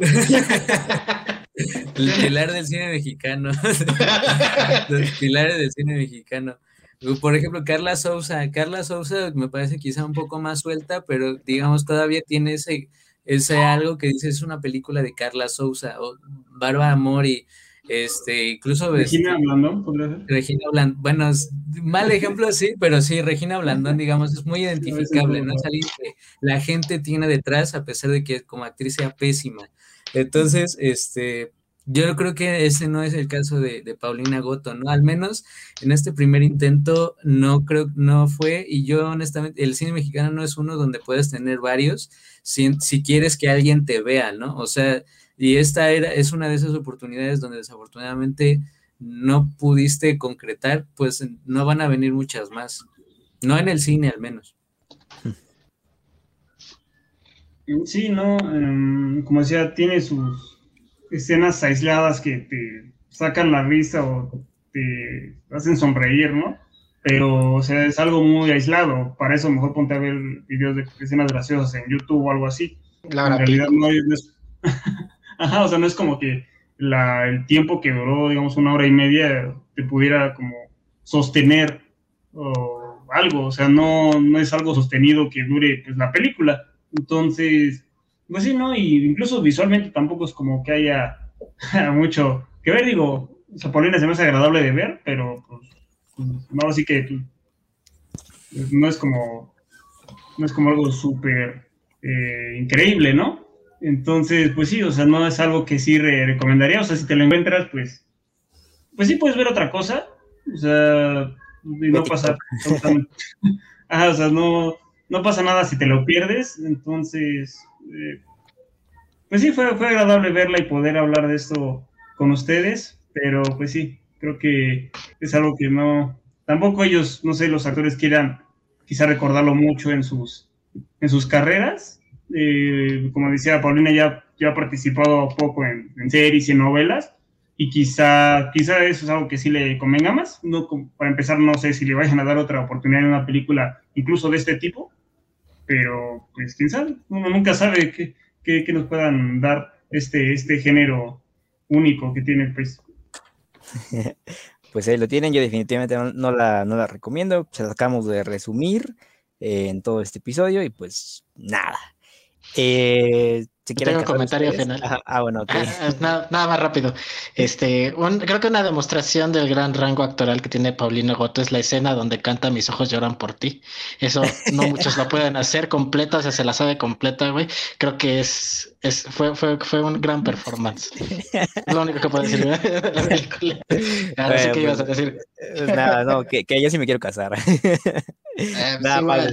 El pilar del cine mexicano. Los pilares del cine mexicano. Por ejemplo, Carla Sousa. Carla Sousa me parece quizá un poco más suelta, pero digamos todavía tiene ese, ese algo que dice es una película de Carla Sousa o Bárbara Mori. Este, incluso Regina Blandón, podría ser. Regina Blandón, bueno, mal ejemplo sí, pero sí, Regina Blandón, digamos, es muy identificable, ¿no? Es alguien que la gente tiene detrás, a pesar de que como actriz sea pésima. Entonces, este, Yo creo que ese no es el caso de, Paulina Goto, ¿no? Al menos en este primer intento no creo, no fue, y yo honestamente, el cine mexicano no es uno donde puedes tener varios si, si quieres que alguien te vea, ¿no? O sea, y esta era, es una de esas oportunidades donde desafortunadamente no pudiste concretar, pues no van a venir muchas más. No en el cine al menos. Sí, no, em, como decía, tiene sus escenas aisladas que te sacan la risa o te hacen sonreír, ¿no? Pero, o sea, es algo muy aislado. Para eso mejor ponte a ver videos de escenas graciosas en YouTube o algo así. La en realidad no es... Ajá, o sea, no es como que la, el tiempo que duró, digamos, una hora y media te pudiera como sostener o algo. O sea, no, no es algo sostenido que dure pues, la película entonces, pues sí, ¿no? Y incluso visualmente tampoco es como que haya mucho que ver, digo, se me hace agradable de ver, pero pues, no, así que no es como, no es como algo súper eh, increíble, ¿no? Entonces, pues sí, o sea, no es algo que sí recomendaría, o sea, si te lo encuentras, pues, pues sí puedes ver otra cosa, o sea, y no pasa o sea, no, no pasa nada si te lo pierdes. Entonces, eh, pues sí, fue, fue agradable verla y poder hablar de esto con ustedes, pero pues sí, creo que es algo que no, tampoco ellos, no sé, los actores quieran quizá recordarlo mucho en sus, en sus carreras. Eh, como decía Paulina, ya, ya ha participado poco en, en, series y novelas, y quizá, quizá eso es algo que sí le convenga más. No, para empezar, no sé si le vayan a dar otra oportunidad en una película incluso de este tipo, pero pues quién sabe, uno nunca sabe qué, nos puedan dar este, este género único que tiene pues. Pues ahí lo tienen, yo definitivamente no, la, no la recomiendo, se la acabamos de resumir eh, en todo este episodio y pues nada. Eh, tengo un comentario final. ah, bueno, ah, ah, nada, más rápido. Este, creo que una demostración del gran rango actoral que tiene Paulino Goto es la escena donde canta Mis ojos lloran por ti. Eso no muchos lo pueden hacer completa, o sea, se la sabe completa, güey. Creo que es, es fue, fue, fue un gran performance. es lo único que puedo decir de la película. Ahora sí que ibas a decir. Eh, nada, no, que, que yo sí me quiero casar. Eh, nada, más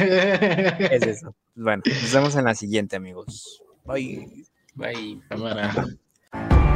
es eso. Bueno, nos vemos en la siguiente, amigos. Bye. Bye. Cámara.